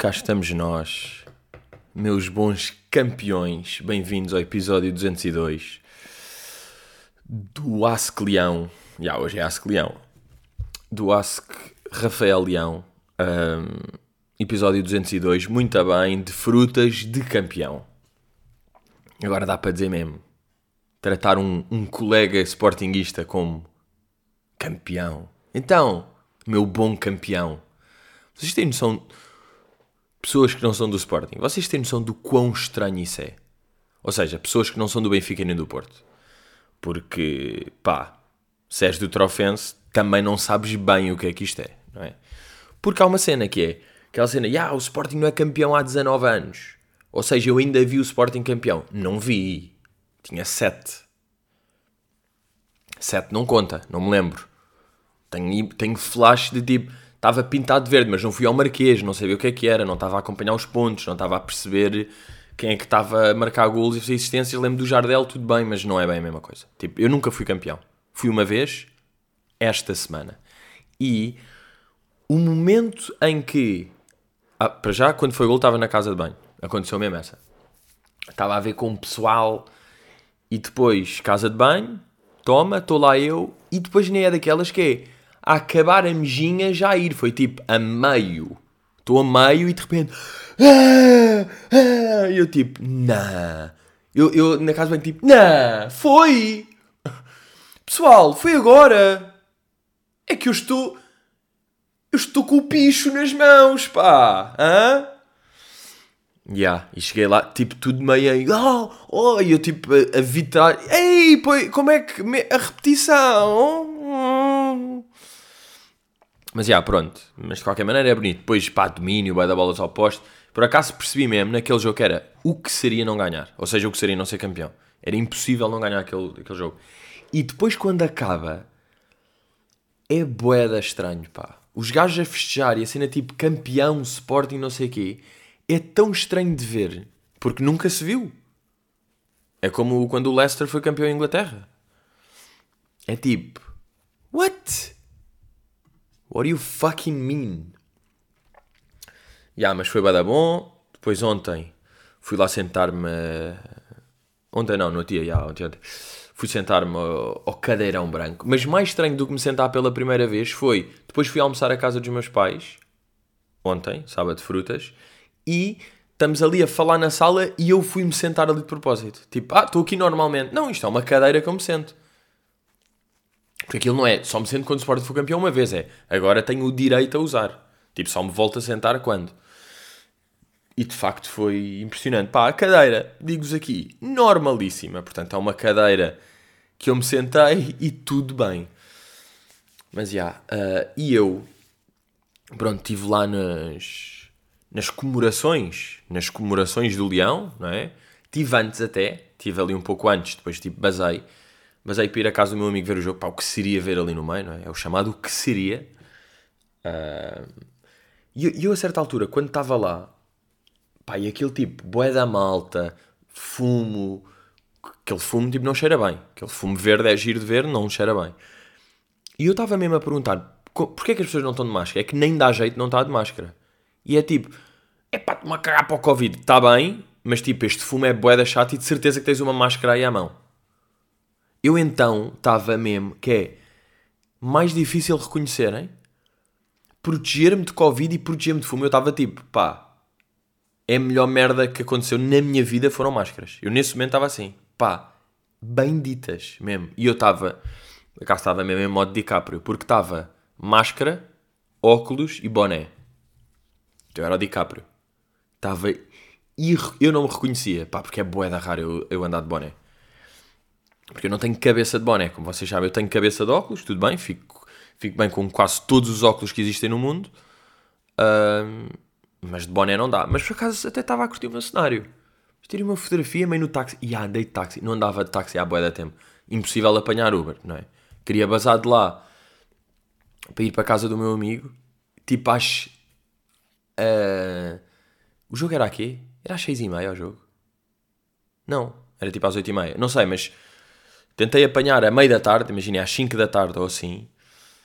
Cá estamos nós, meus bons campeões. Bem-vindos ao episódio 202 do Ask Leão. Já, hoje é Ask Leão. Do Ask Rafael Leão. Um, episódio 202, muito bem, de frutas de campeão. Agora dá para dizer mesmo. Tratar um, um colega sportinguista como campeão. Então, meu bom campeão. Vocês têm noção pessoas que não são do Sporting, vocês têm noção do quão estranho isso é? Ou seja, pessoas que não são do Benfica nem do Porto. Porque, pá, se és do Trofense, também não sabes bem o que é que isto é, não é? Porque há uma cena que é, aquela cena, ah, o Sporting não é campeão há 19 anos. Ou seja, eu ainda vi o Sporting campeão. Não vi. Tinha 7. 7 não conta, não me lembro. Tenho, tenho flash de tipo, estava pintado de verde, mas não fui ao Marquês, não sabia o que é que era, não estava a acompanhar os pontos, não estava a perceber quem é que estava a marcar golos e fazer existências. Lembro do Jardel, tudo bem, mas não é bem a mesma coisa. Tipo, eu nunca fui campeão. Fui uma vez, esta semana. E o momento em que. Ah, para já, quando foi gol, estava na casa de banho. Aconteceu mesmo essa. Estava a ver com o pessoal e depois casa de banho, toma, estou lá eu, e depois nem é daquelas que é a acabar a mejinha já a ir. Foi tipo a meio. Estou a meio e de repente. Ah, ah, eu tipo, nah. Eu, eu na casa bem tipo, nah, foi! Pessoal, foi agora! É que eu estou. Eu estou com o picho nas mãos, pá! Hã? Yeah, e cheguei lá, tipo, tudo meio aí, oh, oh, e eu tipo a, a ei, pô, como é que, a repetição, mas já, yeah, pronto. Mas de qualquer maneira é bonito. Depois, pá, domínio, vai dar bolas ao poste. Por acaso percebi mesmo naquele jogo que era o que seria não ganhar. Ou seja, o que seria não ser campeão. Era impossível não ganhar aquele, aquele jogo. E depois, quando acaba, é boeda estranho, pá. Os gajos a festejar e a cena tipo campeão, Sporting, não sei o quê, é tão estranho de ver. Porque nunca se viu. É como quando o Leicester foi campeão em Inglaterra. É tipo, what? What do you fucking mean? Yeah, mas foi bada bom. Depois ontem fui lá sentar-me. Ontem não, no dia, yeah, ontem, ontem. Fui sentar-me ao, ao cadeirão branco. Mas mais estranho do que me sentar pela primeira vez foi. Depois fui almoçar à casa dos meus pais. Ontem, sábado de frutas. E estamos ali a falar na sala e eu fui-me sentar ali de propósito. Tipo, ah, estou aqui normalmente. Não, isto é uma cadeira que eu me sento. Porque aquilo não é só me sento quando o Sporting for campeão uma vez, é agora tenho o direito a usar. Tipo, só me volto a sentar quando. E de facto foi impressionante. Pá, a cadeira, digo-vos aqui, normalíssima. Portanto, é uma cadeira que eu me sentei e tudo bem. Mas já, yeah, uh, e eu, pronto, estive lá nas, nas comemorações, nas comemorações do Leão, não é? Tive antes até, tive ali um pouco antes, depois tipo basei mas aí para ir à casa do meu amigo ver o jogo, pá, o que seria ver ali no meio, não é? É o chamado que seria. Uh, e eu, a certa altura, quando estava lá, pá, e aquele tipo, boé da malta, fumo, aquele fumo tipo não cheira bem. Aquele fumo verde é giro de ver, não cheira bem. E eu estava mesmo a perguntar, porquê é que as pessoas não estão de máscara? É que nem dá jeito não estar de máscara. E é tipo, é pá, tomar cagar para o Covid, está bem, mas tipo, este fumo é boé da chata e de certeza que tens uma máscara aí à mão. Eu então estava mesmo que é mais difícil reconhecerem proteger-me de Covid e proteger-me de fumo. Eu estava tipo, pá, é a melhor merda que aconteceu na minha vida foram máscaras. Eu nesse momento estava assim, pá, benditas mesmo. E eu estava, cá estava mesmo em modo DiCaprio, porque estava máscara, óculos e boné. Então era o DiCaprio. Estava. Eu não me reconhecia, pá, porque é boeda rara eu, eu andar de boné. Porque eu não tenho cabeça de boné, como vocês sabem, eu tenho cabeça de óculos, tudo bem, fico, fico bem com quase todos os óculos que existem no mundo, uh, mas de boné não dá. Mas por acaso até estava a curtir o meu cenário. Tirei uma fotografia meio no táxi, e ah, andei de táxi, não andava de táxi há boa da tempo, impossível apanhar Uber, não é? Queria bazar de lá para ir para a casa do meu amigo, tipo às. Uh, o jogo era aqui? Era às seis e meia o jogo? Não, era tipo às oito e meia, não sei, mas Tentei apanhar a meio da tarde, imagina às 5 da tarde ou assim,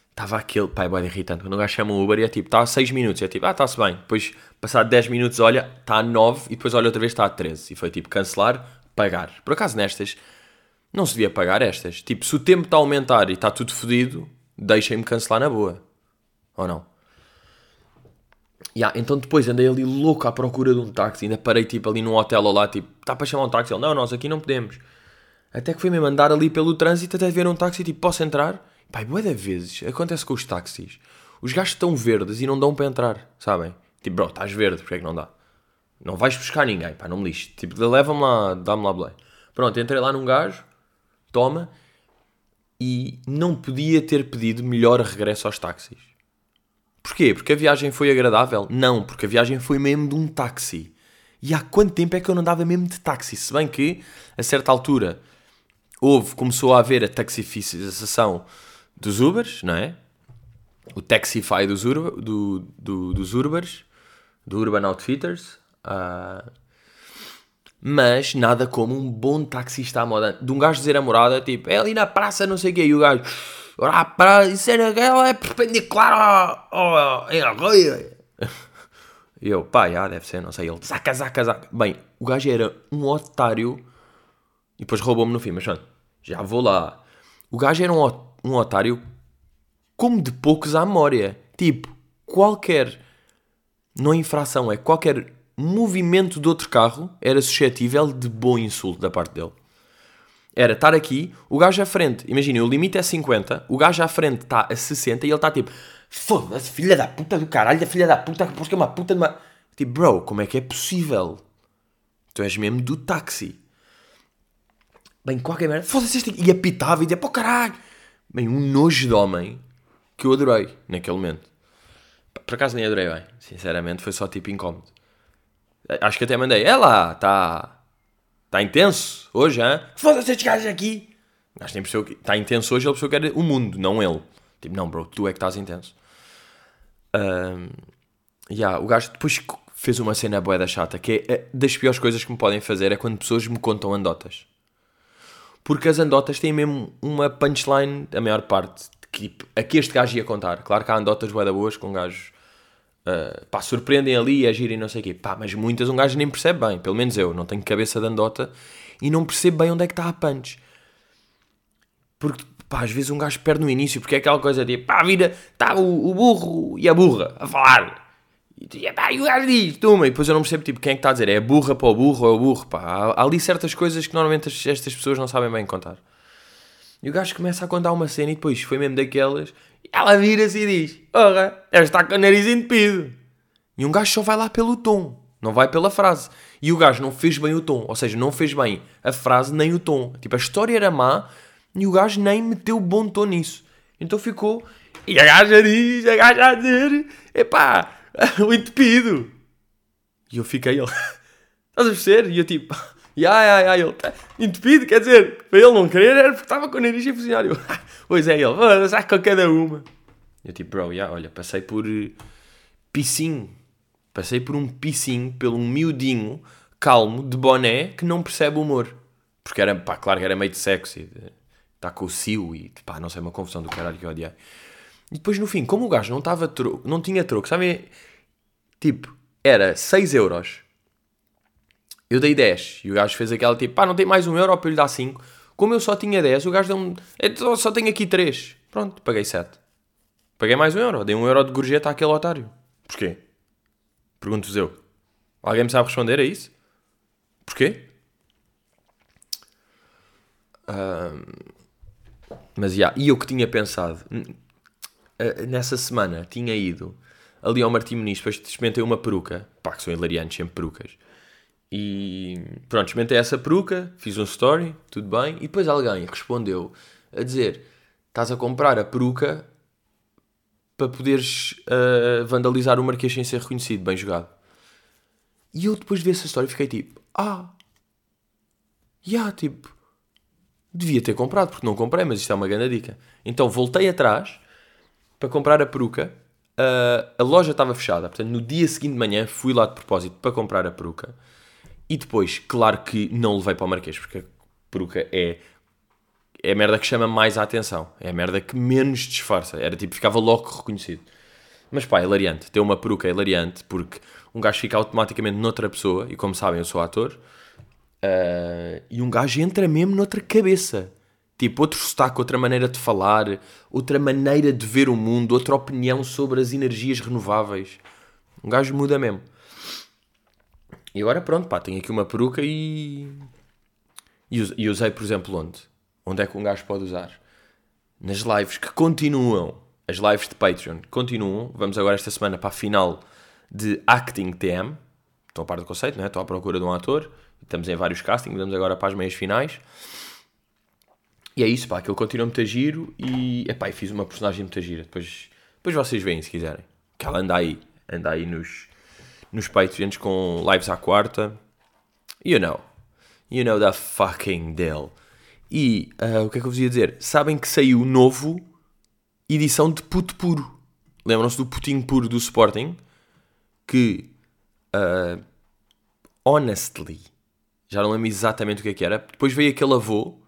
estava aquele, pá, é bem irritante, quando o gajo chama o Uber e é tipo, está a 6 minutos, é tipo, ah, está-se bem, depois, passado 10 minutos, olha, está a 9, e depois olha outra vez, está a 13, e foi tipo, cancelar, pagar. Por acaso nestas, não se devia pagar estas, tipo, se o tempo está a aumentar e está tudo fodido, deixem-me cancelar na boa, ou não? Yeah, então depois andei ali louco à procura de um táxi, ainda parei tipo ali num hotel ou lá, tipo, está para chamar um táxi? Ele, não, nós aqui não podemos. Até que fui-me mandar ali pelo trânsito até ver um táxi, tipo, posso entrar? Pai, de vezes acontece com os táxis. Os gajos estão verdes e não dão para entrar, sabem? Tipo, bro, estás verde, porque é que não dá? Não vais buscar ninguém, pá, não me lixe. Tipo, leva-me lá, dá-me lá blé. Pronto, entrei lá num gajo, toma, e não podia ter pedido melhor regresso aos táxis. Porquê? Porque a viagem foi agradável? Não, porque a viagem foi mesmo de um táxi. E há quanto tempo é que eu não dava mesmo de táxi? Se bem que, a certa altura, houve, começou a haver a taxificação dos Ubers, não é? O Taxify dos, Ur do, do, dos Ubers, do Urban Outfitters. Uh, mas nada como um bom taxista à moda. De um gajo dizer a morada, tipo, é ali na praça, não sei o quê. E o gajo, ora, para isso é naquela, é perpendicular ao, em arroio. Eu, pá, já, deve ser, não sei. Ele, zaca, zaca, zaca. Bem, o gajo era um otário. E depois roubou-me no fim, mas pronto, já vou lá. O gajo era um um otário como de poucos à memória. Tipo, qualquer, não é infração, é qualquer movimento de outro carro era suscetível de bom insulto da parte dele. Era estar aqui, o gajo à frente, imagina, o limite é 50, o gajo à frente está a 60 e ele está tipo, foda-se, filha da puta do caralho, da filha da puta, que é uma puta de uma. Tipo, bro, como é que é possível? Tu és mesmo do táxi. Bem, qualquer merda, foda-se este. E apitava e dizia, pô caralho, Bem, um nojo de homem que eu adorei naquele momento. Por acaso nem adorei bem, sinceramente, foi só tipo incómodo. Acho que até mandei, é lá, está tá intenso hoje, hein? Foda-se estes gajos aqui. Acho que nem que está intenso hoje, ele percebeu que era o mundo, não ele. Tipo, não, bro, tu é que estás intenso. Um, yeah, o gajo depois fez uma cena boa da chata, que é, é das piores coisas que me podem fazer é quando pessoas me contam andotas. Porque as andotas têm mesmo uma punchline, a maior parte, que aqui este gajo ia contar. Claro que há andotas bué boas com gajos, uh, pá, surpreendem ali, agirem não sei o quê. Pá, mas muitas um gajo nem percebe bem, pelo menos eu, não tenho cabeça de andota e não percebo bem onde é que está a punch. Porque, pá, às vezes um gajo perde no início, porque é aquela coisa de, pá, vira, está o, o burro e a burra a falar. E, pá, e o gajo diz, toma, e depois eu não percebo tipo, quem é que está a dizer, é burra para o burro ou é o burro, pá. Há, há, ali certas coisas que normalmente estas pessoas não sabem bem contar. E o gajo começa a contar uma cena e depois foi mesmo daquelas, e ela vira-se e diz, ora, ela está com o nariz entupido. E um gajo só vai lá pelo tom, não vai pela frase. E o gajo não fez bem o tom, ou seja, não fez bem a frase nem o tom. Tipo, a história era má e o gajo nem meteu bom tom nisso. Então ficou, e a gaja diz, a gaja a dizer, epá, o entupido. E eu fiquei, ele, estás a perceber? E eu tipo, ya, ya, ya, ele, tá entupido, quer dizer, para ele não querer era porque estava com o nariz a funcionar. Eu, pois é, ele, sai com cada uma. Eu tipo, bro, ya, olha, passei por uh, piscinho, passei por um piscinho, pelo um miudinho, calmo, de boné, que não percebe o humor. Porque era, pá, claro que era meio de sexy, está com o cio e, pá, não sei, uma confusão do caralho que eu odiei. E depois no fim, como o gajo não, tava troco, não tinha troco, sabem? Tipo, era 6 euros. Eu dei 10. E o gajo fez aquela tipo, pá, não tem mais um euro para lhe dar 5. Como eu só tinha 10, o gajo deu-me. Então só tenho aqui 3. Pronto, paguei 7. Paguei mais um euro. Dei um euro de gorjeta àquele otário. Porquê? Pergunto-vos eu. Alguém me sabe responder a isso? Porquê? Um, mas já, yeah, e eu que tinha pensado uh, nessa semana tinha ido ali ao Martim Muniz, depois experimentei uma peruca, pá, que são hilariantes sempre perucas. E pronto, experimentei essa peruca, fiz um story, tudo bem, e depois alguém respondeu a dizer: estás a comprar a peruca para poderes uh, vandalizar o Marquês sem ser reconhecido, bem jogado. E eu depois de ver essa história fiquei tipo: ah, já, yeah, tipo, devia ter comprado, porque não comprei, mas isto é uma grande dica. Então voltei atrás para comprar a peruca. Uh, a loja estava fechada, portanto, no dia seguinte de manhã fui lá de propósito para comprar a peruca. E depois, claro que não levei para o Marquês, porque a peruca é, é a merda que chama mais a atenção. É a merda que menos disfarça. Era tipo, ficava logo reconhecido. Mas pá, é hilariante. Ter uma peruca é hilariante porque um gajo fica automaticamente noutra pessoa. E como sabem, eu sou ator. Uh, e um gajo entra mesmo noutra cabeça. Tipo, outro sotaque, outra maneira de falar, outra maneira de ver o mundo, outra opinião sobre as energias renováveis. Um gajo muda mesmo. E agora pronto, pá, tenho aqui uma peruca e. E usei, por exemplo, onde? Onde é que um gajo pode usar? Nas lives que continuam. As lives de Patreon continuam. Vamos agora esta semana para a final de Acting TM. Estão a par do conceito, não é? Estou à procura de um ator. Estamos em vários castings. Vamos agora para as meias finais. E é isso, pá. Aquilo continua muito a giro. E, epá, fiz uma personagem muito a gira. Depois, depois vocês veem, se quiserem. Que ela anda aí. Anda aí nos, nos Patreons com lives à quarta. You know. You know the fucking deal. E uh, o que é que eu vos ia dizer? Sabem que saiu novo edição de puto puro. Lembram-se do putinho puro do Sporting? Que, uh, honestly, já não lembro exatamente o que é que era. Depois veio aquele avô,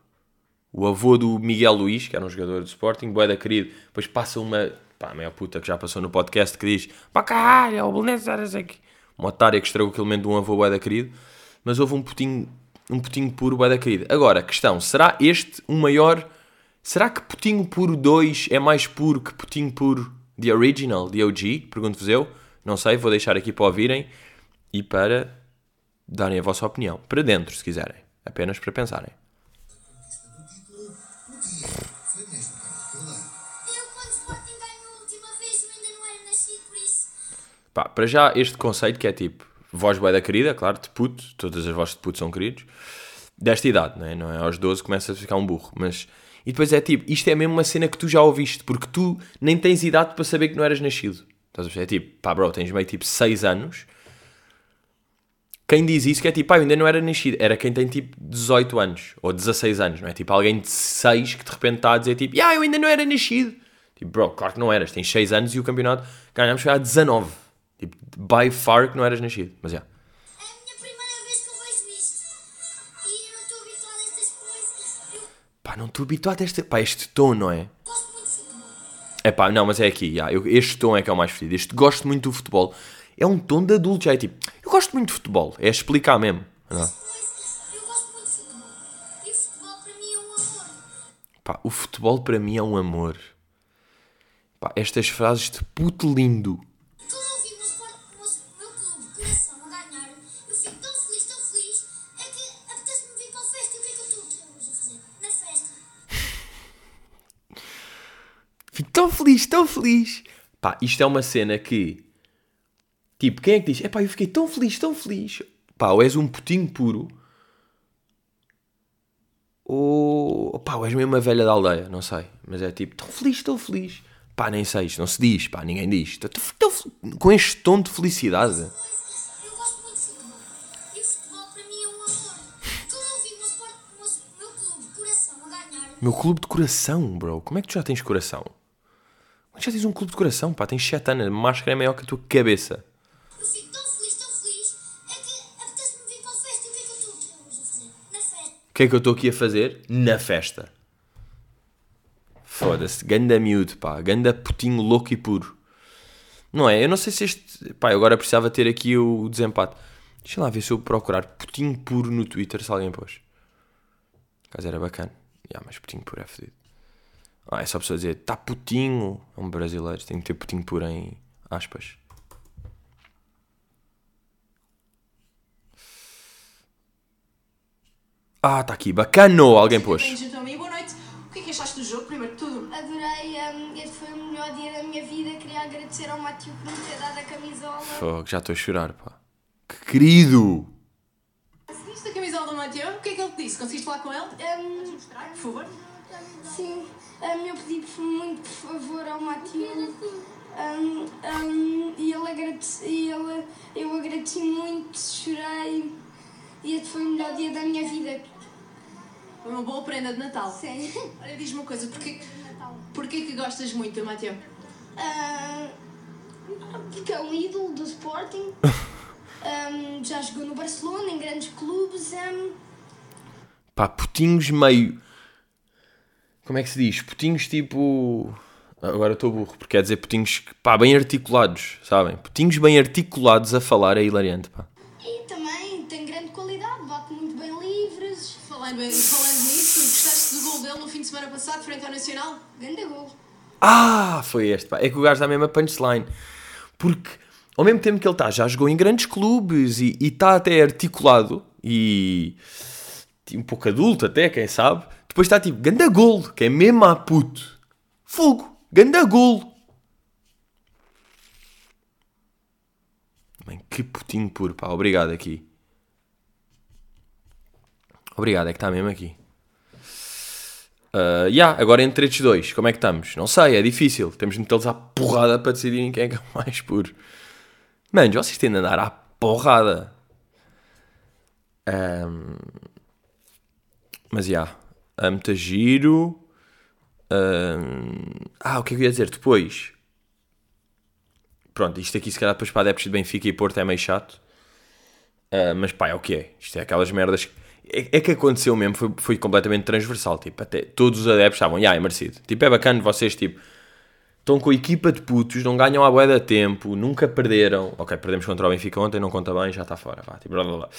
o avô do Miguel Luís, que era um jogador do Sporting, boeda querido. Depois passa uma, pá, a puta que já passou no podcast, que diz: pá caralho, é o Belenenses era aqui. Uma otária que estragou aquele momento de um avô boeda querido. Mas houve um putinho um putinho puro bué da querida. Agora, questão, será este o maior... Será que putinho puro 2 é mais puro que putinho puro The Original, The OG? Pergunto-vos eu. Não sei, vou deixar aqui para ouvirem e para darem a vossa opinião. Para dentro, se quiserem. Apenas para pensarem. Pá, para já este conceito que é tipo voz bué da querida, claro, de puto, todas as vozes de puto são queridos, desta idade, não é? Não é? Aos 12 começa a ficar um burro, mas... E depois é tipo, isto é mesmo uma cena que tu já ouviste, porque tu nem tens idade para saber que não eras nascido. Estás a ver? É tipo, pá bro, tens meio tipo 6 anos, quem diz isso que é tipo, pá, eu ainda não era nascido, era quem tem tipo 18 anos, ou 16 anos, não é? Tipo, alguém de 6 que de repente está a dizer tipo, ah, eu ainda não era nascido. Tipo, bro, claro que não eras, tens 6 anos e o campeonato ganhámos foi há 19. Tipo, by far que não eras nascido. Mas já. Yeah. É a minha primeira vez que eu vejo isto. E eu não estou habituado a estas coisas. Pá, não estou habituado a este, pá, este tom, não é? Gosto muito de futebol. É pá, não, mas é aqui, yeah, eu, este tom é que é o mais fedido. Este gosto muito do futebol. É um tom de adulto, já é tipo, eu gosto muito de futebol. É explicar mesmo. Não? É? Eu gosto muito de futebol. E o futebol para mim é um amor. Pá, o futebol para mim é um amor. Pá, estas frases de puto lindo. Tão feliz, tão feliz. Pá, isto é uma cena que. Tipo, quem é que diz? É pá, eu fiquei tão feliz, tão feliz. Pá, ou és um putinho puro. Ou. Pá, ou és mesmo uma velha da aldeia, não sei. Mas é tipo, tão feliz, tão feliz. Pá, nem sei, isto não se diz, pá, ninguém diz. Tô, tô, tô, com este tom de felicidade. Eu gosto muito de futebol. E o futebol para mim é um amor. Quando eu vi o meu, sport, o meu, o meu clube de coração a ganhar, Meu clube de coração, bro. Como é que tu já tens coração? Que já tens um clube de coração, pá? Tens 7 anos, a máscara é maior que a tua cabeça. eu fico tão feliz, tão feliz, é que apetece-me vir para a festa e o que é que eu estou aqui hoje a fazer? Na festa. O que é que eu estou aqui a fazer? Na festa. Foda-se, ganda miúdo, pá, ganda putinho louco e puro. Não é? Eu não sei se este. Pá, eu agora precisava ter aqui o desempate. Deixa lá ver se eu procurar putinho puro no Twitter, se alguém pôs. Caso era bacana. Yeah, mas putinho puro é fedido. Ah, é só pessoa dizer, tá putinho. É um brasileiro, tem que ter putinho puro em aspas. Ah, tá aqui, bacano! Alguém pôs. Bem, junto a mim, boa noite. O que é que achaste do jogo, primeiro de tudo? Adorei, um, este foi o melhor dia da minha vida. Queria agradecer ao Matheus por me ter dado a camisola. Fogo, já estou a chorar, pá. Que querido! Viste a camisola do Mateu? O que é que ele te disse? Conseguiste falar com ele? Um, Mostrar, por favor. Sim, um, eu pedi muito por favor ao Matheus. Um, um, e ele agradece, e ele, eu agradeci muito, chorei. E este foi o melhor dia da minha vida. Foi uma boa prenda de Natal. Sim. Olha, diz-me uma coisa, porquê, porquê que gostas muito do Mateu? Ah, porque é um ídolo do Sporting. Um, já jogou no Barcelona, em grandes clubes. um, Pá, putinhos meio. Como é que se diz? Putinhos tipo. Agora estou burro, porque quer dizer putinhos pá, bem articulados, sabem? Putinhos bem articulados a falar é hilariante, pá. E também tem grande qualidade, bate muito bem livres. Falando, bem, falando nisso, gostaste do gol dele no fim de semana passado, frente ao Nacional? Ganda gol. Ah, foi este, pá. É que o gajo dá mesmo a punchline. Porque, ao mesmo tempo que ele está, já jogou em grandes clubes e está até articulado e um pouco adulto até, quem sabe. Depois está tipo, ganda gol, que é mesmo a puto. Fogo, ganda gol. Bem, que putinho puro, pá. Obrigado aqui. Obrigado, é que está mesmo aqui. Uh, yeah, agora entre estes dois, como é que estamos? Não sei, é difícil. Temos de metê-los à porrada para decidirem quem é que é mais puro. Manos, vocês têm de andar à porrada. Um, mas já, yeah, é muito giro. Um, ah, o que é que eu ia dizer depois? Pronto, isto aqui se calhar depois para adeptos de Benfica e Porto é meio chato. Uh, mas pá, é o que é. Isto é aquelas merdas é, é, que aconteceu mesmo, foi, foi completamente transversal. Tipo, até todos os adeptos estavam, já, é merecido. Tipo, é bacana vocês, tipo, estão com a equipa de putos, não ganham a boeda tempo, nunca perderam. Ok, perdemos contra o Benfica ontem, não conta bem, já está fora. Vá, tipo, blá, blá, blá.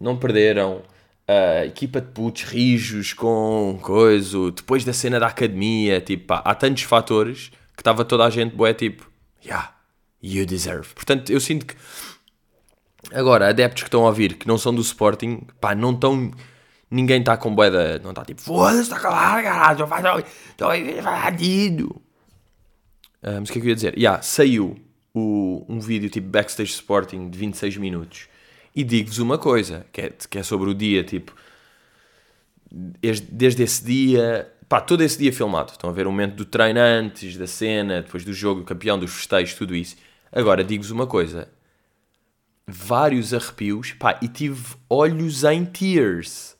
Não perderam. Uh, equipa de putos, rijos, com coisa. Depois da cena da academia, tipo, pá, há tantos fatores que estava toda a gente, boé, tipo, yeah, you deserve. Portanto, eu sinto que Agora, adeptos que estão a ouvir, que não são do Sporting, pá, não estão. Ninguém está com boeda. Não está tipo, foda-se, está calado, caralho, estou fadido. Uh, mas o que é que eu ia dizer? Yeah, saiu o, um vídeo tipo Backstage Sporting de 26 minutos. E digo-vos uma coisa, que é, que é sobre o dia, tipo. Desde, esse dia. Pá, todo esse dia filmado. Estão a ver o momento do treino antes, da cena, depois do jogo, campeão, dos festejos, tudo isso. Agora, digo-vos uma coisa vários arrepios, pá, e tive olhos em tears.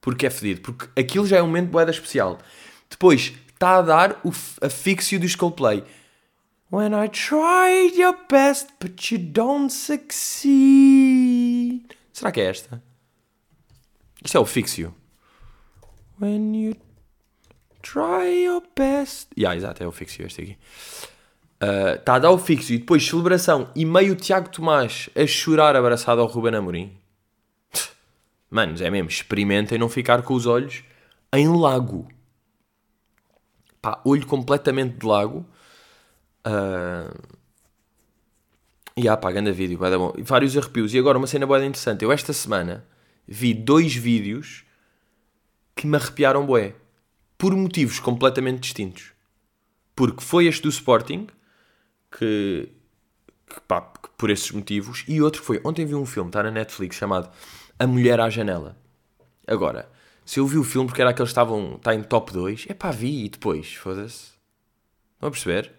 Porque é fedido, porque aquilo já é um momento boeda especial. Depois, está a dar o afixio do Skullplay. When I tried your best, but you don't succeed. Será que é esta? Isto é o fixio. When you try your best. Yeah, exato, é o fixio este aqui. Está uh, a dar o fixo e depois celebração e meio Tiago Tomás a chorar abraçado ao Ruben Amorim. Manos, é mesmo, experimentem não ficar com os olhos em lago. Pá, olho completamente de lago. Uh... E ah, pá, grande vídeo, vai dar bom. Vários arrepios. E agora uma cena boa interessante. Eu esta semana vi dois vídeos que me arrepiaram bué. Por motivos completamente distintos. Porque foi este do Sporting que, que, pá, por esses motivos. E outro foi, ontem vi um filme, está na Netflix, chamado A Mulher à Janela. Agora, se eu vi o filme porque era aqueles que estavam, está em top 2, é pá, vi e depois, foda-se. Estão a perceber?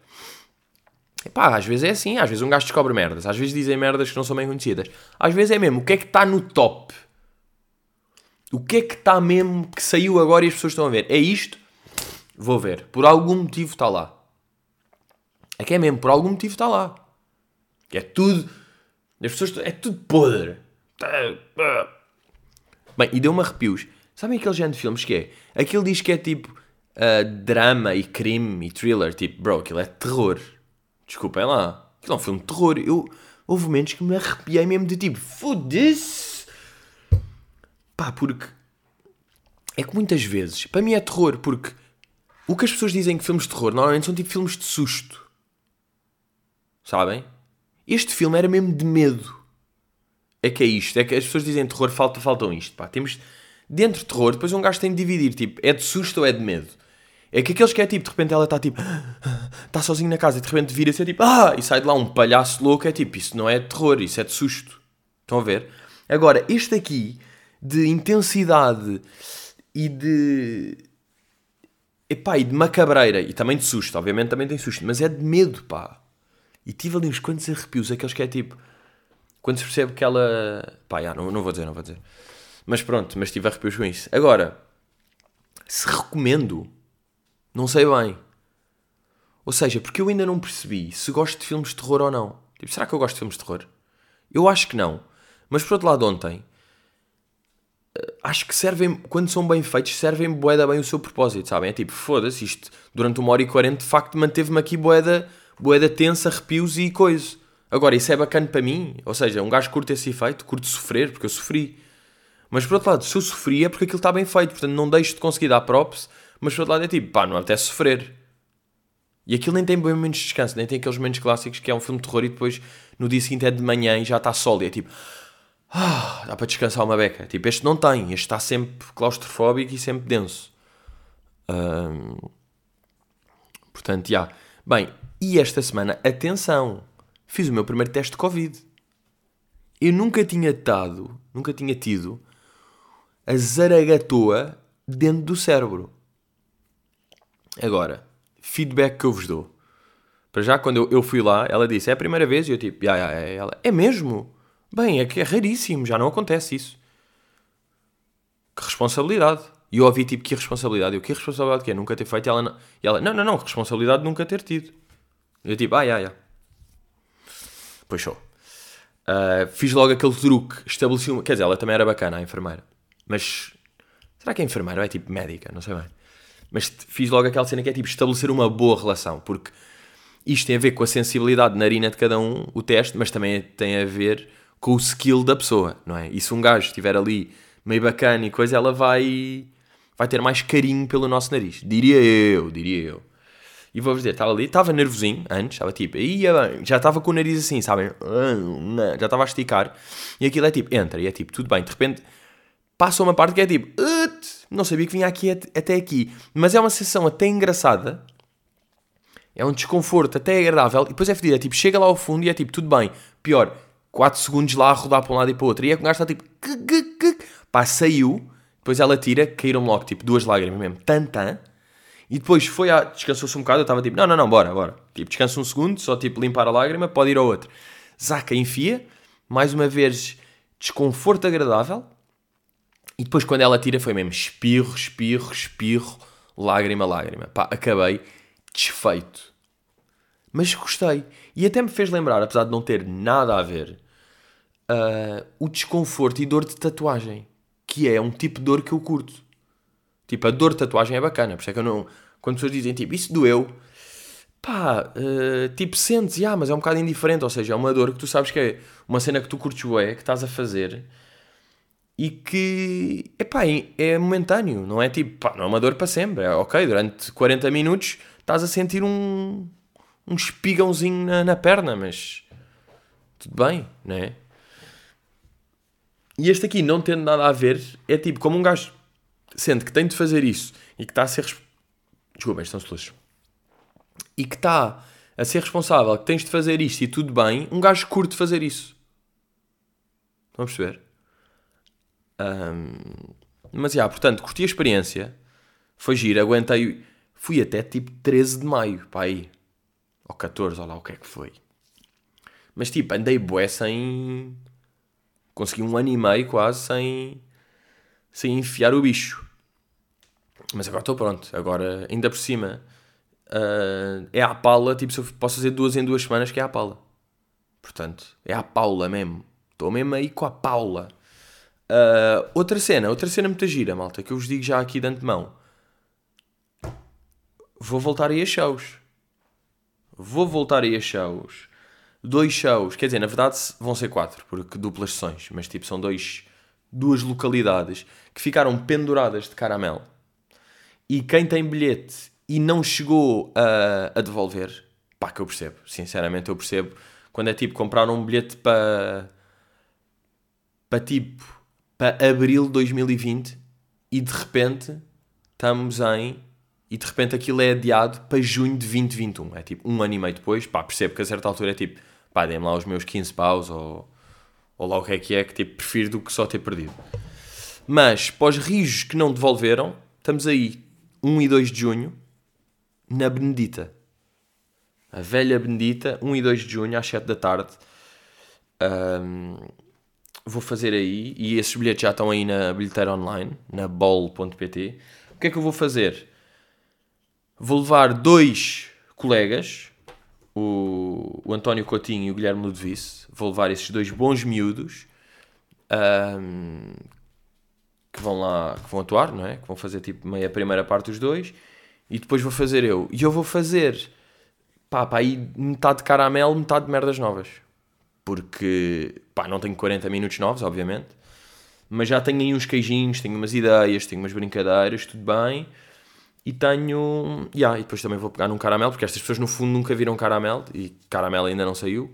Epá, às vezes é assim, às vezes um gajo descobre merdas, às vezes dizem merdas que não são bem conhecidas. Às vezes é mesmo, o que é que está no top? O que é que está mesmo que saiu agora e as pessoas estão a ver? É isto? Vou ver. Por algum motivo está lá. É que é mesmo, por algum motivo está lá. É tudo. As pessoas. É tudo podre. Bem, e deu-me arrepios. Sabem aquele género de filmes que é? Aquilo diz que é tipo uh, drama e crime e thriller. Tipo, bro, aquilo é terror. Desculpem lá. Aquilo é um filme de terror. Eu, houve momentos que me arrepiei mesmo de tipo, foda-se. Pá, porque. É que muitas vezes, para mim é terror, porque o que as pessoas dizem que filmes de terror normalmente são tipo filmes de susto. Sabem? Este filme era mesmo de medo. É que é isto. É que as pessoas dizem terror, falta, faltam isto. Pá. Temos dentro de terror, depois um gajo tem de dividir. Tipo, é de susto ou é de medo? É que aqueles que é tipo, de repente ela está tipo, está sozinha na casa e de repente vira-se é tipo, ah, e sai de lá um palhaço louco. É tipo, isso não é terror, isso é de susto. Estão a ver? Agora, este aqui, de intensidade e de. Epá, e de macabreira, e também de susto, obviamente também tem susto, mas é de medo, pá. E tive ali uns quantos arrepios, aqueles que é tipo. Quando se percebe que ela. Pá, já, não, não vou dizer, não vou dizer. Mas pronto, mas tive arrepios com isso. Agora, se recomendo, não sei bem. Ou seja, porque eu ainda não percebi se gosto de filmes de terror ou não. Tipo, será que eu gosto de filmes de terror? Eu acho que não. Mas por outro lado, ontem. acho que servem, quando são bem feitos, servem boeda bem o seu propósito, sabem? É tipo, foda-se, isto durante uma hora e quarenta, de facto, manteve-me aqui boeda, boeda tensa, arrepios e coisa. Agora, isso é bacana para mim, ou seja, um gajo curte esse efeito, curte sofrer, porque eu sofri. Mas por outro lado, se eu sofri é porque aquilo está bem feito, portanto não deixo de conseguir dar props, mas por outro lado é tipo, pá, não apetece sofrer. E aquilo nem tem bem momentos de descanso, nem tem aqueles momentos clássicos que é um filme de terror e depois no dia seguinte é de manhã e já está sólido. É tipo, ah, dá para descansar uma beca. Tipo, este não tem, este está sempre claustrofóbico e sempre denso. portanto, já. Bem, e esta semana, atenção, fiz o meu primeiro teste de Covid. Eu nunca tinha estado, nunca tinha tido a zaragatoa dentro do cérebro. Agora, feedback que eu vos dou. Para já, quando eu, eu fui lá, ela disse, é a primeira vez, e eu tipo, yeah, yeah, ela, é mesmo? Bem, é que é raríssimo, já não acontece isso. Que responsabilidade. E eu ouvi tipo, que responsabilidade? Eu, que responsabilidade que é? Nunca ter feito? E ela, não, e ela, não, não, não, responsabilidade de nunca ter tido. E eu tipo, ah, yeah, yeah. Pois show. Uh, fiz logo aquele truque, estabeleci uma... Quer dizer, ela também era bacana, a enfermeira. Mas, será que a enfermeira é tipo médica? Não sei bem. Mas fiz logo aquela cena que é tipo estabelecer uma boa relação, porque isto tem a ver com a sensibilidade na narina de cada um, o teste, mas também tem a ver com o skill da pessoa, não é? E se um gajo estiver ali meio bacana e coisa, ela vai, vai ter mais carinho pelo nosso nariz. Diria eu, diria eu. E vou-vos dizer, estava ali, estava nervosinho antes, estava tipo, ia bem, já estava com o nariz assim, sabem? Já estava a esticar. E aquilo é tipo, entra, e é tipo, tudo bem, de repente passa uma parte que é tipo, não sabia que vinha aqui até aqui. Mas é uma sensação até engraçada, é um desconforto até agradável, e depois é fedido, é tipo, chega lá ao fundo e é tipo, tudo bem, pior, 4 segundos lá a rodar para um lado e para o outro. E é que o gajo está tipo. Pá, saiu. Depois ela tira, caíram logo tipo duas lágrimas mesmo. Tan, tan. E depois foi a. Descansou-se um bocado. Eu estava tipo, não, não, não, bora, bora. Tipo, descansa um segundo, só tipo limpar a lágrima, pode ir ao outro. Zaca, enfia. Mais uma vez, desconforto agradável. E depois quando ela tira foi mesmo espirro, espirro, espirro, lágrima, lágrima. Pá, acabei desfeito. Mas gostei. E até me fez lembrar, apesar de não ter nada a ver, uh, o desconforto e dor de tatuagem, que é um tipo de dor que eu curto. Tipo, a dor de tatuagem é bacana, por isso é que eu não. Quando pessoas dizem tipo, isso doeu, pá, uh, tipo, sentes, ah, mas é um bocado indiferente, ou seja, é uma dor que tu sabes que é uma cena que tu curtes bué, que estás a fazer e que, epá, é momentâneo, não é tipo, pá, não é uma dor para sempre, é ok, durante 40 minutos estás a sentir um, um espigãozinho na, na perna, mas tudo bem, né? E este aqui, não tendo nada a ver, é tipo, como um gajo sente que tem de fazer isso e que está a ser. Desculpa, estão luzes. E que está a ser responsável, que tens de fazer isto e tudo bem, um gajo curte fazer isso. Estão a perceber? Um, mas, já, portanto, curti a experiência. Foi giro, aguentei. Fui até tipo 13 de maio, para aí. Ou 14, olha lá o que é que foi. Mas tipo, andei bué sem consegui um ano e meio quase sem, sem enfiar o bicho. Mas agora estou pronto. Agora, ainda por cima, uh, é à pala. Tipo, se eu posso fazer duas em duas semanas, que é à pala. Portanto, é à Paula mesmo. Estou mesmo aí com a Paula. Uh, outra cena, outra cena muito gira, malta, que eu vos digo já aqui de antemão. Vou voltar aí a shows. Vou voltar aí a shows dois shows, quer dizer, na verdade vão ser quatro, porque duplas sessões, mas tipo são dois, duas localidades que ficaram penduradas de caramelo. E quem tem bilhete e não chegou a, a devolver, pá, que eu percebo, sinceramente eu percebo, quando é tipo comprar um bilhete para para tipo para abril de 2020 e de repente estamos em e de repente aquilo é adiado para junho de 2021. É tipo um ano e meio depois, pá, percebo que a certa altura é tipo, pá, dê-me lá os meus 15 paus ou, ou lá o que é que é, que tipo, prefiro do que só ter perdido. Mas, para os rijos que não devolveram, estamos aí 1 e 2 de junho, na Benedita. A velha Benedita, 1 e 2 de junho, às 7 da tarde. Um, vou fazer aí, e esses bilhetes já estão aí na bilheteira online, na bol.pt. O que é que eu vou fazer? Vou levar dois colegas, o, o António Coutinho e o Guilherme Ludovice. Vou levar esses dois bons miúdos um, que vão lá, que vão atuar, não é? Que vão fazer tipo meia primeira parte os dois e depois vou fazer eu. E eu vou fazer pá, pá, aí metade de caramelo, metade de merdas novas. Porque, pá, não tenho 40 minutos novos, obviamente, mas já tenho aí uns queijinhos, tenho umas ideias, tenho umas brincadeiras, tudo bem. E tenho. Yeah, e depois também vou pegar num caramelo, porque estas pessoas no fundo nunca viram caramelo e caramelo ainda não saiu.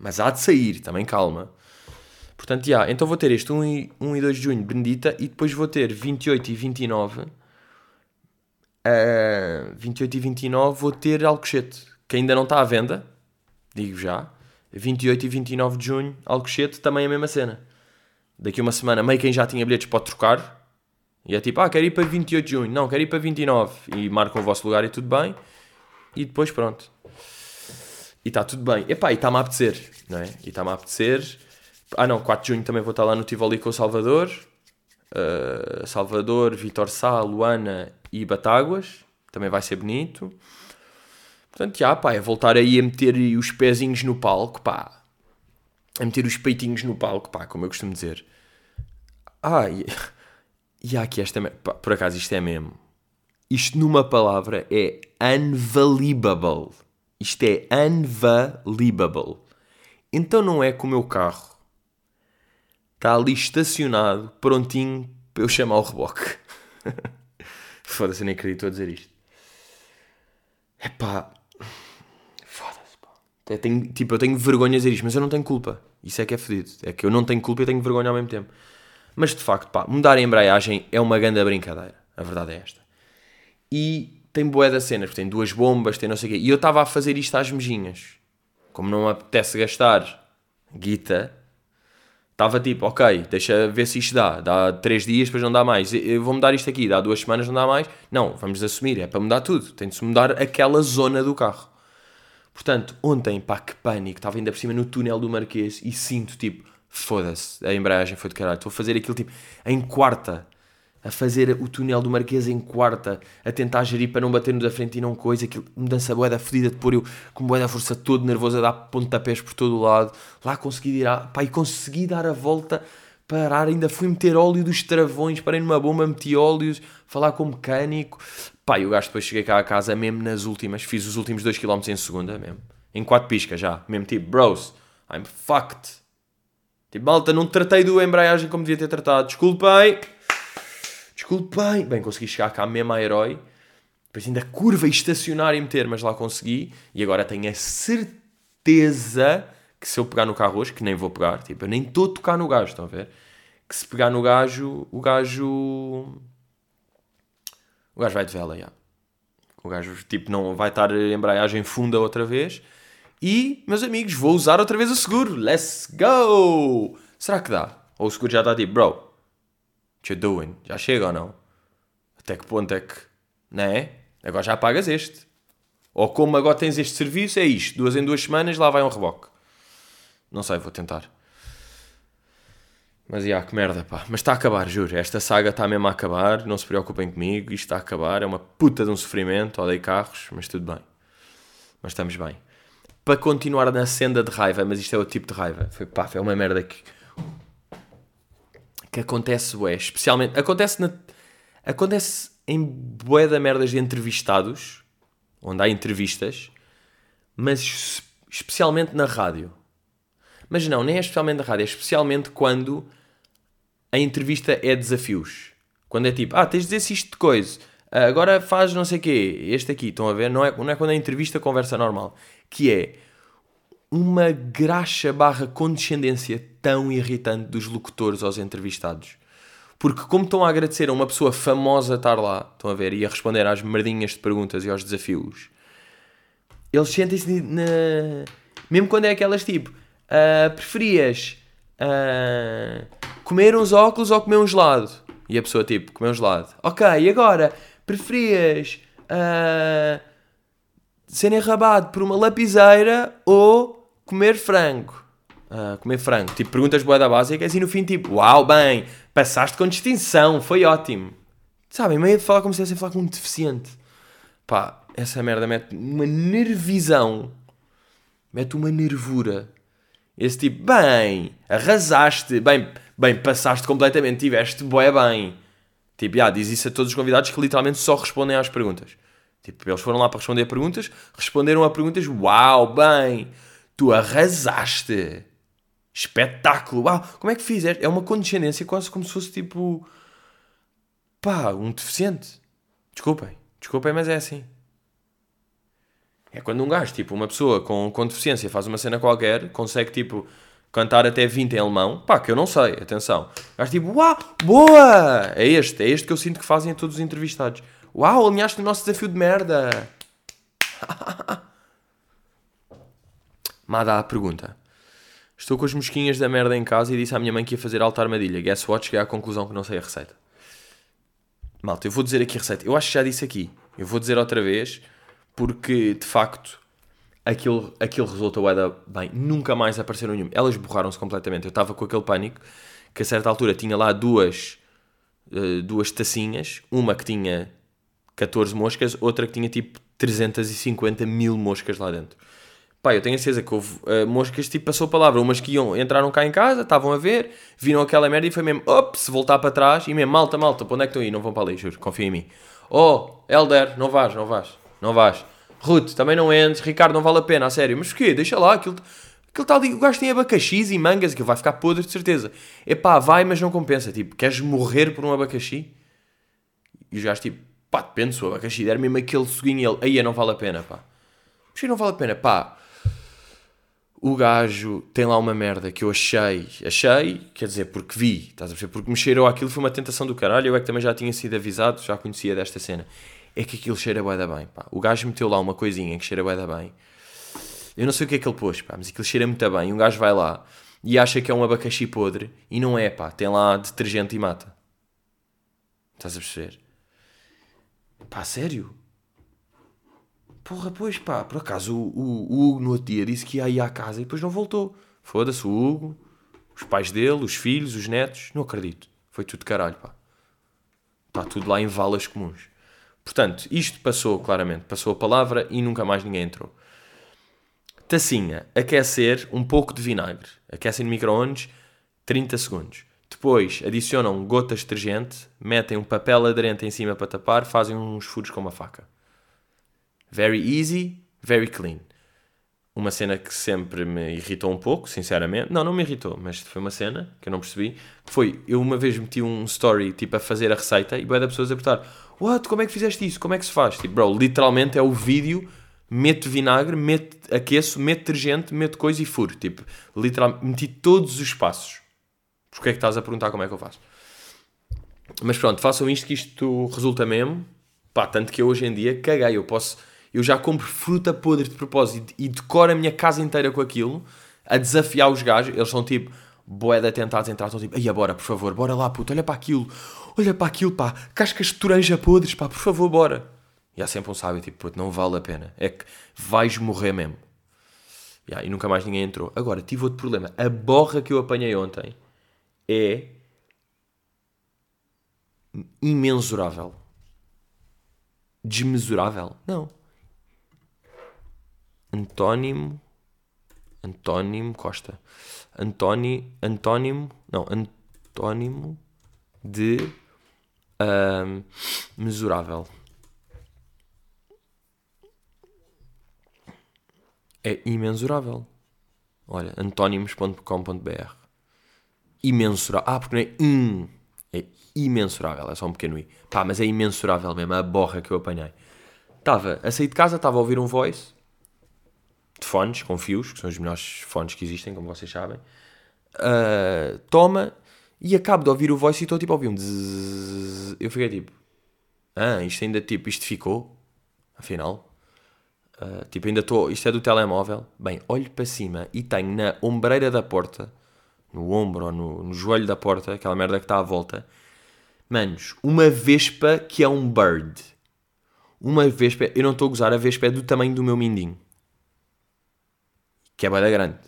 Mas há de sair, também calma. Portanto, yeah, então vou ter este 1 e, 1 e 2 de junho, Benedita, e depois vou ter 28 e 29. Uh, 28 e 29 vou ter Alcochete, que ainda não está à venda, digo já. 28 e 29 de junho, Alcochete, também a mesma cena. Daqui uma semana, meio quem já tinha bilhetes pode trocar. E é tipo, ah, quero ir para 28 de junho. Não, quero ir para 29. E marcam o vosso lugar e tudo bem. E depois pronto. E está tudo bem. Epá, e está-me a apetecer, não é? E está-me a apetecer. Ah não, 4 de junho também vou estar lá no Tivoli com o Salvador. Uh, Salvador, Vitor Sá, Luana e Batáguas. Também vai ser bonito. Portanto, já, pá, é voltar aí a meter os pezinhos no palco, pá. A meter os peitinhos no palco, pá, como eu costumo dizer. Ah, e, e há aqui esta... Pá, por acaso, isto é mesmo. Isto numa palavra é unvalibable. Isto é unvalibable. Então não é que o meu carro está ali estacionado, prontinho para eu chamar o reboque. Foda-se, nem acredito a dizer isto. Epá, eu tenho, tipo, eu tenho vergonha de dizer isto, mas eu não tenho culpa. Isso é que é fedido. É que eu não tenho culpa e tenho vergonha ao mesmo tempo. Mas de facto, pá, mudar a embreagem é uma grande brincadeira. A verdade é esta. E tem boé da cena, porque tem duas bombas, tem não sei o quê. E eu estava a fazer isto às mejinhas. Como não apetece gastar guita, estava tipo, ok, deixa ver se isto dá. Dá três dias, depois não dá mais. Vou mudar isto aqui, dá duas semanas, não dá mais. Não, vamos assumir, é para mudar tudo. Tem de se mudar aquela zona do carro. Portanto, ontem, pá, que pânico, estava ainda por cima no túnel do Marquês e sinto tipo, foda-se, a embreagem foi de caralho. Estou a fazer aquilo tipo em quarta, a fazer o túnel do Marquês em quarta, a tentar gerir para não bater no da frente e não coisa, aquilo, mudança boeda fodida de pôr eu com boeda força todo nervoso a dar pontapés por todo o lado. Lá consegui ir, a, pá, e consegui dar a volta parar, ainda fui meter óleo dos travões, parei numa bomba, meti óleos, falar com o mecânico. Pá, e o gajo depois cheguei cá a casa mesmo nas últimas, fiz os últimos 2km em segunda mesmo. Em 4 piscas já, mesmo tipo, bros, I'm fucked. Tipo, malta, não tratei do embreagem como devia ter tratado. Desculpem. Desculpem. Bem, consegui chegar cá mesmo a herói. Depois ainda curva e estacionar e meter, mas lá consegui. E agora tenho a certeza que se eu pegar no carro hoje, que nem vou pegar, tipo, eu nem estou a tocar no gajo, estão a ver? Que se pegar no gajo, o gajo. O gajo vai de vela, já. O gajo, tipo, não vai estar embreagem funda outra vez. E, meus amigos, vou usar outra vez o seguro. Let's go! Será que dá? Ou o seguro já está tipo, bro, what you doing? Já chega ou não? Até que ponto é que. Não é? Agora já pagas este. Ou como agora tens este serviço, é isto. Duas em duas semanas, lá vai um reboque. Não sei, vou tentar. Mas, já, que merda, pá. Mas está a acabar, juro. Esta saga está mesmo a acabar. Não se preocupem comigo. Isto está a acabar. É uma puta de um sofrimento. Odeio carros, mas tudo bem. Mas estamos bem. Para continuar na senda de raiva, mas isto é o tipo de raiva. Foi, pá, foi uma merda que... Que acontece, ué. Especialmente... Acontece na... Acontece em bué da merdas de entrevistados. Onde há entrevistas. Mas especialmente na rádio mas não, nem é especialmente na rádio, é especialmente quando a entrevista é desafios. Quando é tipo, ah, tens de dizer isto de coisa, ah, agora faz não sei o quê, este aqui, estão a ver? Não é, não é quando a entrevista conversa normal, que é uma graxa barra condescendência tão irritante dos locutores aos entrevistados. Porque como estão a agradecer a uma pessoa famosa estar lá, estão a ver, e a responder às merdinhas de perguntas e aos desafios, eles sentem-se na... Mesmo quando é aquelas tipo, uh, preferias uh, comer uns óculos ou comer um gelado? E a pessoa, tipo, comer um gelado. Ok, e agora, preferias uh, ser enrabado por uma lapiseira ou comer frango? Uh, comer frango. Tipo, perguntas boeda básicas e no fim, tipo, uau, bem, passaste com distinção, foi ótimo. Sabem, meio de falar como se estivesse a falar com um deficiente. Pá, essa merda mete uma nervisão. Mete uma nervura. Esse tipo, bem, arrasaste, bem, bem, passaste completamente, tiveste bué bem. Tipo, ah, diz isso a todos os convidados que literalmente só respondem às perguntas. Tipo, eles foram lá para responder perguntas, responderam a perguntas, uau, bem, tu arrasaste. Espetáculo, uau, como é que fizeste? É uma condescendência quase como se fosse tipo, pá, um deficiente. Desculpem, desculpem, mas é assim. É quando um gajo, tipo, uma pessoa com, com deficiência faz uma cena qualquer, consegue, tipo, cantar até 20 em alemão, pá, que eu não sei, atenção. Gajo, tipo, uau, boa! É este, é este que eu sinto que fazem a todos os entrevistados. Uau, alinhaste o nosso desafio de merda. Mada a pergunta. Estou com as mosquinhas da merda em casa e disse à minha mãe que ia fazer alta armadilha. Guess what? Cheguei à conclusão que não sei a receita. Malta, eu vou dizer aqui a receita. Eu acho que já disse aqui. Eu vou dizer outra vez porque, de facto, aquilo, aquilo resultou bem. Nunca mais apareceram nenhum. Elas borraram-se completamente. Eu estava com aquele pânico que a certa altura tinha lá duas, uh, duas tacinhas. Uma que tinha 14 moscas, outra que tinha tipo 350 mil moscas lá dentro. Pá, eu tenho a certeza que houve uh, moscas, tipo, passou palavra. Umas que iam, entraram cá em casa, estavam a ver, viram aquela merda e foi mesmo, op, se voltar para trás e mesmo, malta, malta, para onde é que estão aí? Não vão para ali, juro, confia em mim. Oh, Elder, não vais, não vais, não vais. Ruth, também não entres. Ricardo, não vale a pena, a sério. Mas porquê? Deixa lá, aquilo, aquilo está ali. O gajo tem abacaxis e mangas, aquilo vai ficar podre de certeza. Epá, vai, mas não compensa. Tipo, queres morrer por um abacaxi? E os gajos, tipo, pá, depende se o abacaxi der mesmo aquele suguinho e ele, aí não vale a pena, pá. Mas não vale a pena, pá o gajo tem lá uma merda que eu achei, achei, quer dizer, porque vi, estás a perceber? Porque me cheirou aquilo, foi uma tentação do caralho, eu é que também já tinha sido avisado, já conhecia desta cena. É que aquilo cheira bué da bem, pá. O gajo meteu lá uma coisinha que cheira bué da bem. Eu não sei o que é que ele pôs, pá, mas aquilo cheira muito bem. Um gajo vai lá e acha que é um abacaxi podre e não é, pá. Tem lá detergente e mata. Estás a perceber? Pá, sério? Porra, pois pá, por acaso o, o, Hugo no outro dia disse que ia ir à casa e depois não voltou. Foda-se o Hugo, os pais dele, os filhos, os netos, não acredito. Foi tudo caralho, pá. Está tudo lá em valas comuns. Portanto, isto passou claramente, passou a palavra e nunca mais ninguém entrou. Tacinha, aquecer um pouco de vinagre. Aquecem no micro-ondas 30 segundos. Depois adicionam gotas de detergente, metem um papel aderente em cima para tapar, fazem uns furos com uma faca. Very easy, very clean. Uma cena que sempre me irritou um pouco, sinceramente. Não, não me irritou, mas foi uma cena que eu não percebi. Foi, eu uma vez meti um story tipo a fazer a receita e boa da pessoas a perguntar: What? Como é que fizeste isso? Como é que se faz? Tipo, bro, literalmente é o vídeo, meto vinagre, meto aqueço, meto detergente, meto coisa e furo. Tipo, literalmente meti todos os passos. Porquê é que estás a perguntar como é que eu faço? Mas pronto, façam isto que isto resulta mesmo. Pá, tanto que eu hoje em dia caguei. Eu posso eu já compro fruta podre de propósito e decoro a minha casa inteira com aquilo, a desafiar os gajos. Eles são tipo, boeda tentados entrar, estão tipo, aí bora, por favor, bora lá, puto, olha para aquilo, olha para aquilo, pá, cascas de toranja podres, pá, por favor, bora. E há sempre um sábio, tipo, não vale a pena, é que vais morrer mesmo. Yeah, e nunca mais ninguém entrou. Agora, tive outro problema. A borra que eu apanhei ontem é imensurável. Desmesurável? Não. Antónimo. Antónimo Costa. Antoni, antónimo. Não, antónimo de um, mesurável. É imensurável. Olha, antónimos.com.br. Imensurável. Ah, porque não é in. É imensurável. É só um pequeno i. Pá, mas é imensurável mesmo. A borra que eu apanhei. Estava a sair de casa, estava a ouvir um voice de fones com fios, que são os melhores fones que existem, como vocês sabem. Uh, toma e acabo de ouvir o voice e estou tipo a ouvir um. Eu fiquei tipo, ah, isto ainda tipo, isto ficou, afinal. Uh, tipo, ainda estou, isto é do telemóvel. Bem, olho para cima e tenho na ombreira da porta, no ombro ou no, no joelho da porta, aquela merda que está à volta, manos, uma vespa que é um bird. Uma vespa, eu não estou a gozar, a vespa é do tamanho do meu mindinho que é bada grande.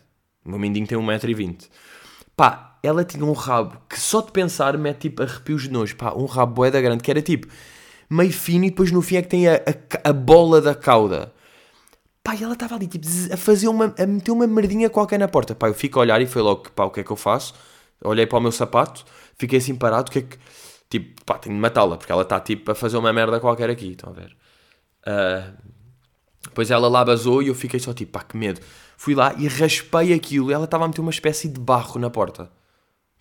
O meu mindinho tem 1,20m. Pá, ela tinha um rabo que só de pensar mete tipo arrepios de nojo. Pá, um rabo boeda grande que era tipo meio fino e depois no fim é que tem a, a, a bola da cauda. Pá, e ela estava ali tipo a fazer uma, a meter uma merdinha qualquer na porta. Pá, eu fico a olhar e foi logo, pá, o que é que eu faço? Olhei para o meu sapato, fiquei assim parado, o que é que Tipo, pá, tenho de matá-la, porque ela está tipo a fazer uma merda qualquer aqui, estão a ver? Uh, depois ela lá basou e eu fiquei só tipo, pá, que medo. Fui lá e raspei aquilo e ela estava a meter uma espécie de barro na porta.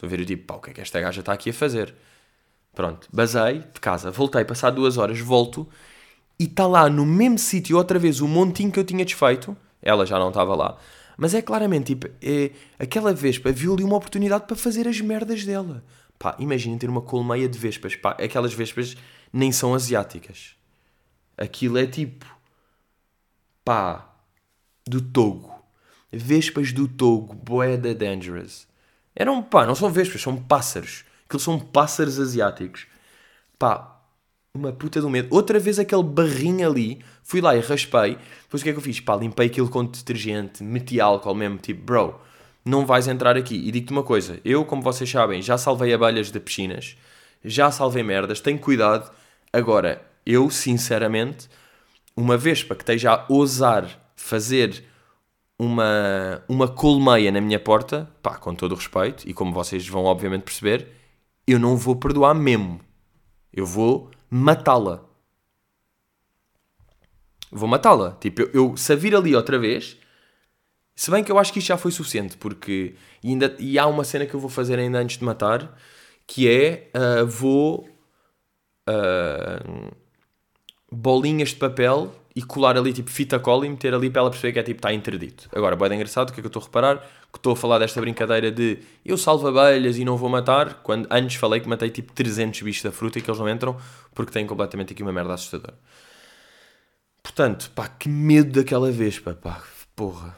Estou a ver, eu tipo, pá, o que é que esta gaja está aqui a fazer? Pronto, basei de casa, voltei, passar duas horas, volto e está lá no mesmo sítio outra vez o montinho que eu tinha desfeito. Ela já não estava lá. Mas é claramente, tipo, é, aquela vespa viu ali uma oportunidade para fazer as merdas dela. Pá, imaginem ter uma colmeia de vespas. Pá, aquelas vespas nem são asiáticas. Aquilo é tipo, pá, do Togo. Vespas do Togo, boeda dangerous. Eram, pá, não são vespas, são pássaros. Aqueles são pássaros asiáticos. Pá, uma puta do medo. Outra vez aquele barrinho ali, fui lá e raspei. Depois o que é que eu fiz? Pá, limpei aquilo com detergente, meti álcool mesmo, tipo, bro, não vais entrar aqui. E digo-te uma coisa, eu, como vocês sabem, já salvei abelhas de piscinas, já salvei merdas, tenho cuidado. Agora, eu, sinceramente, uma vez para que esteja a ousar fazer uma, uma colmeia na minha porta, pá, com todo o respeito, e como vocês vão obviamente perceber, eu não vou perdoar mesmo. Eu vou matá-la. Vou matá-la. Tipo, eu, eu, se a vir ali outra vez, se bem que eu acho que isto já foi suficiente, porque e ainda, e há uma cena que eu vou fazer ainda antes de matar, que é, uh, vou... Uh, bolinhas de papel e colar ali tipo fita cola e meter ali para ela perceber que é tipo está interdito. Agora, bem engraçado, o que é que eu estou a reparar? Que estou a falar desta brincadeira de eu salvo abelhas e não vou matar, quando antes falei que matei tipo 300 bichos da fruta e que eles não entram porque têm completamente aqui uma merda assustadora. Portanto, pá, que medo daquela vez, pá, porra.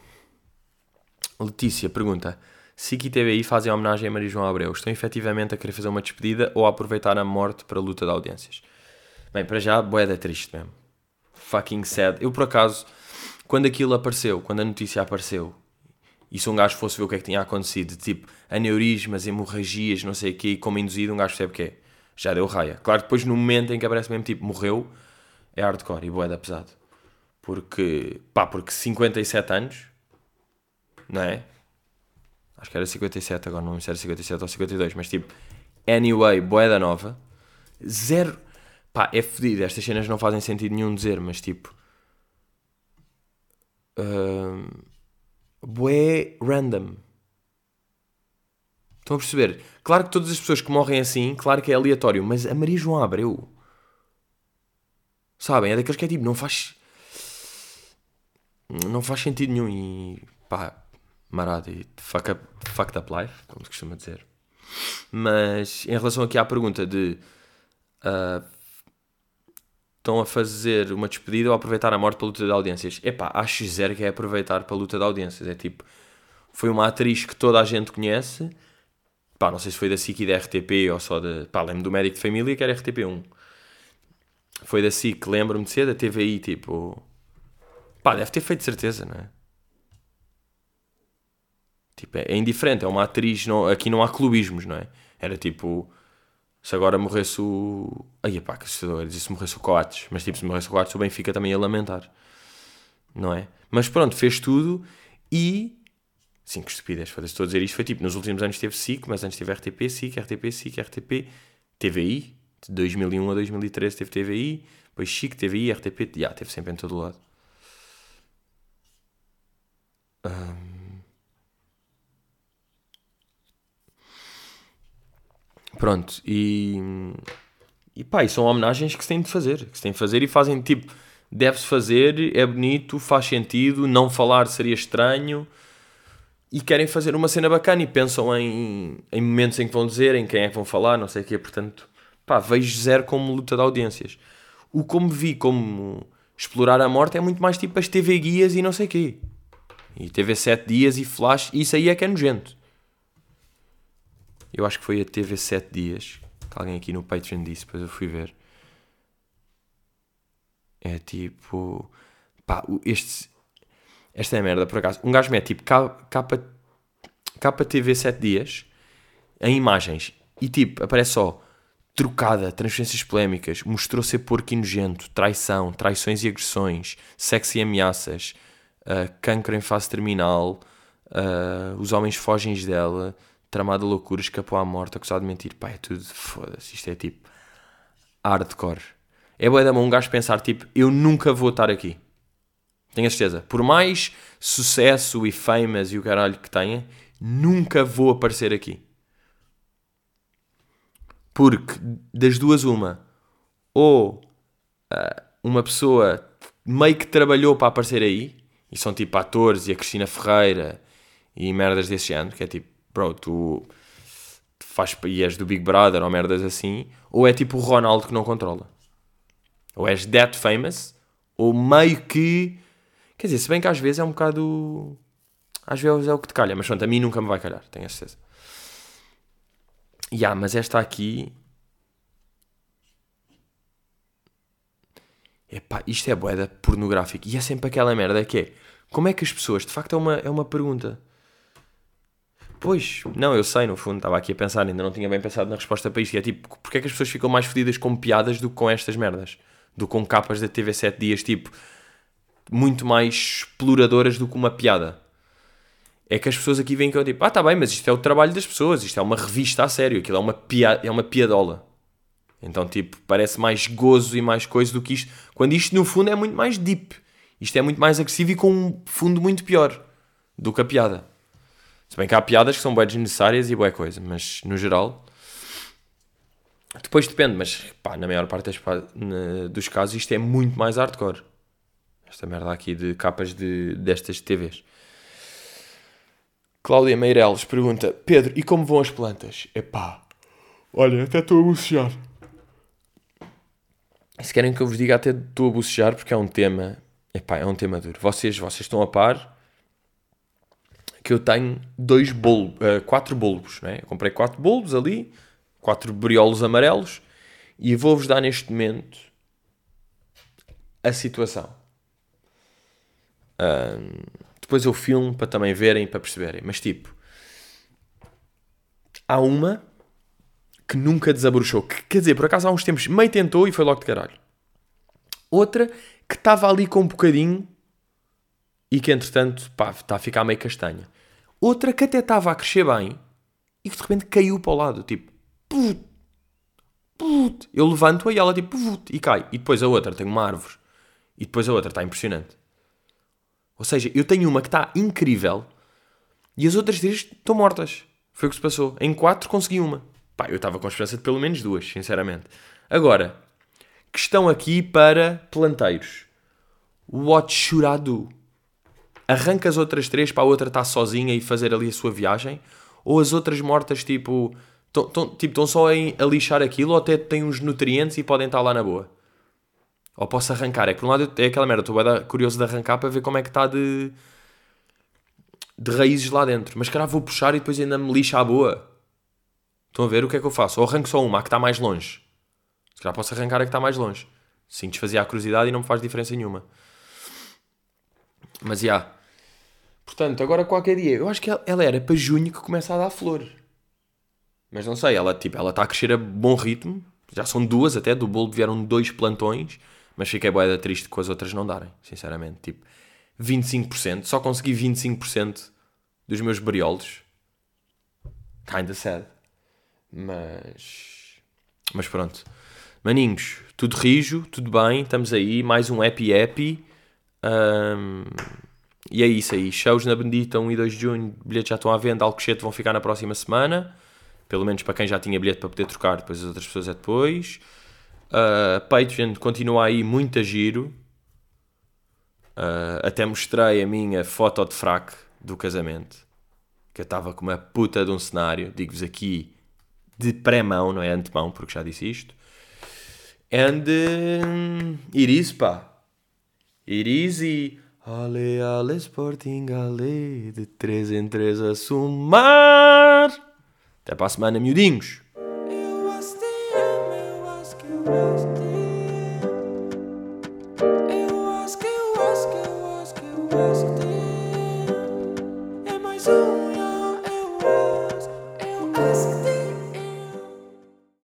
Letícia pergunta: SIC e TVI fazem homenagem a Maria João Abreu. Estão efetivamente a querer fazer uma despedida ou a aproveitar a morte para a luta de audiências? Bem, para já, boeda triste mesmo. Fucking sad. Eu, por acaso, quando aquilo apareceu, quando a notícia apareceu, e se um gajo fosse ver o que é que tinha acontecido, tipo, aneurismas, hemorragias, não sei o quê, e como induzido, um gajo percebe o que é. Já deu raia. Claro depois, no momento em que aparece mesmo, tipo, morreu, é hardcore e boeda pesado. Porque, pá, porque 57 anos, não é? Acho que era 57 agora, não sei se era 57 ou 52, mas tipo, anyway, boeda nova, zero, Pá, é fodido. Estas cenas não fazem sentido nenhum dizer, mas tipo. Uh, bué random. Estão a perceber? Claro que todas as pessoas que morrem assim, claro que é aleatório, mas a Maria João Abreu. Sabem? É daqueles que é tipo, não faz. Não faz sentido nenhum e. pá, marado e fuck up, fucked up life, como se costuma dizer. Mas em relação aqui à pergunta de. Uh, estão a fazer uma despedida ou aproveitar a morte para a luta de audiências. Epá, acho zero que é aproveitar para a luta de audiências. É tipo, foi uma atriz que toda a gente conhece. Pá, não sei se foi da SIC e da RTP ou só da. Pá, lembro do médico de família que era RTP1. Foi da SIC, lembro-me de ser, da TVI, tipo. Pá, deve ter feito certeza, não é? Tipo, é, é indiferente, é uma atriz. Não, aqui não há clubismos, não é? Era tipo se agora morresse o. Ai pá, que assustador, se morresse o Coates. Mas tipo, se morresse o Coates, o Benfica também ia lamentar. Não é? Mas pronto, fez tudo e. Sim, que estupidez, foda-se, estou a dizer isto. Foi tipo, nos últimos anos teve SIC, mas antes teve RTP, SIC, RTP, SIC, RTP, TVI. De 2001 a 2013 teve TVI, depois SIC, TVI, RTP, já, teve sempre em todo lado. Um... Pronto, e. E pá, e são homenagens que se têm de fazer. Que se têm de fazer e fazem tipo. Deve-se fazer, é bonito, faz sentido, não falar seria estranho. E querem fazer uma cena bacana e pensam em, em momentos em que vão dizer, em quem é que vão falar, não sei o quê. Portanto, pá, vejo zero como luta de audiências. O como vi como explorar a morte é muito mais tipo as TV guias e não sei o quê. E TV 7 dias e flash, isso aí é que é nojento. Eu acho que foi a TV 7 dias. Que alguém aqui no Patreon disse, depois eu fui ver. É tipo. Pá, este. Esta é a merda, por acaso. Um gajo mete tipo capa, capa TV 7 dias em imagens e tipo, aparece só trocada, transferências polémicas, mostrou ser porco e nojento, traição, traições e agressões, sexo e ameaças, uh, cancro em fase terminal, uh, os homens fogem dela, tramada loucura, escapou à morte, acusado de mentir. Pá, é tudo, foda-se, isto é tipo hardcore. É boa da mão um gajo pensar, tipo, eu nunca vou estar aqui. Tenho a certeza. Por mais sucesso e famous e o caralho que tenha, nunca vou aparecer aqui. Porque das duas, uma, ou uh, uma pessoa meio que trabalhou para aparecer aí, e são tipo atores e a Cristina Ferreira e merdas desse género, que é tipo, bro, tu faz e és do Big Brother ou merdas assim, ou é tipo o Ronaldo que não controla. Ou és that famous, ou meio que. Quer dizer, se bem que às vezes é um bocado. Às vezes é o que te calha, mas pronto, a mim nunca me vai calhar, tenho a certeza. Ya, yeah, mas esta aqui. Epá, isto é boeda pornográfico. E é sempre aquela merda que é. Como é que as pessoas. De facto, é uma, é uma pergunta. Pois, não, eu sei, no fundo, estava aqui a pensar, ainda não tinha bem pensado na resposta para isto. E é tipo, porque é que as pessoas ficam mais fodidas com piadas do que com estas merdas? Do que com capas da TV 7 dias, tipo, muito mais exploradoras do que uma piada. É que as pessoas aqui vêm que eu tipo, ah, tá bem, mas isto é o trabalho das pessoas, isto é uma revista a sério, aquilo é uma, pia é uma piadola. Então, tipo, parece mais gozo e mais coisa do que isto. Quando isto, no fundo, é muito mais deep. Isto é muito mais agressivo e com um fundo muito pior do que a piada. Se bem que há piadas que são bem desnecessárias e boa coisa, mas no geral. Depois depende, mas pá, na maior parte dos casos isto é muito mais hardcore. Esta merda aqui de capas de, destas TVs. Cláudia Meireles pergunta: Pedro, e como vão as plantas? Epá, olha, até estou a bocejar. Se querem que eu vos diga, até estou a bocejar porque é um tema. Epá, é um tema duro. Vocês, vocês estão a par que eu tenho dois bolos, uh, quatro bolos, né? Eu comprei quatro bolos ali, quatro briolos amarelos e vou-vos dar neste momento a situação. Uh, depois eu filmo para também verem, para perceberem. Mas tipo, há uma que nunca desabrochou. Que, quer dizer, por acaso há uns tempos meio tentou e foi logo de caralho. Outra que estava ali com um bocadinho e que entretanto pá, está a ficar meio castanha. Outra que até estava a crescer bem e que de repente caiu para o lado, tipo, put, put. eu levanto-a e ela tipo, put, e cai. E depois a outra tem uma árvore. E depois a outra está impressionante. Ou seja, eu tenho uma que está incrível e as outras três estão mortas. Foi o que se passou. Em quatro consegui uma. Pá, eu estava com a esperança de pelo menos duas, sinceramente. Agora, questão aqui para planteiros. What should I do? Arranca as outras três para a outra estar sozinha e fazer ali a sua viagem? Ou as outras mortas, tipo, estão tipo, só a lixar aquilo ou até têm uns nutrientes e podem estar lá na boa? Ou posso arrancar? É que por um lado é aquela merda, estou curioso de arrancar para ver como é que está de, de raízes lá dentro. Mas calhar vou puxar e depois ainda me lixa a boa. Estão a ver o que é que eu faço? Ou arranco só uma, a que está mais longe. Se calhar posso arrancar a que está mais longe. Sim, desfazia a curiosidade e não me faz diferença nenhuma. Mas já. Yeah. Portanto, agora qualquer dia. Eu acho que ela era para junho que começa a dar flor. Mas não sei, ela tipo, ela está a crescer a bom ritmo. Já são duas até, do bolo vieram dois plantões. Mas fiquei boeda triste com as outras não darem, sinceramente. Tipo, 25%. Só consegui 25% dos meus briolos. Kinda sad. Mas. Mas pronto. Maninhos, tudo rijo, tudo bem, estamos aí. Mais um happy happy. Um, e é isso aí. Shows na Bendita 1 e 2 de junho. Bilhetes já estão à venda. Alcochete vão ficar na próxima semana. Pelo menos para quem já tinha bilhete para poder trocar. Depois as outras pessoas é depois. Uh, Patreon continua aí muito a giro. Uh, até mostrei a minha foto de fraque do casamento. Que eu estava com uma puta de um cenário. Digo-vos aqui de pré-mão, não é antemão, porque já disse isto. And uh, it is, pá. It is e Ale, ale, Sporting, ale, de três em três a sumar. Até para a semana, miudinhos. Eu eu.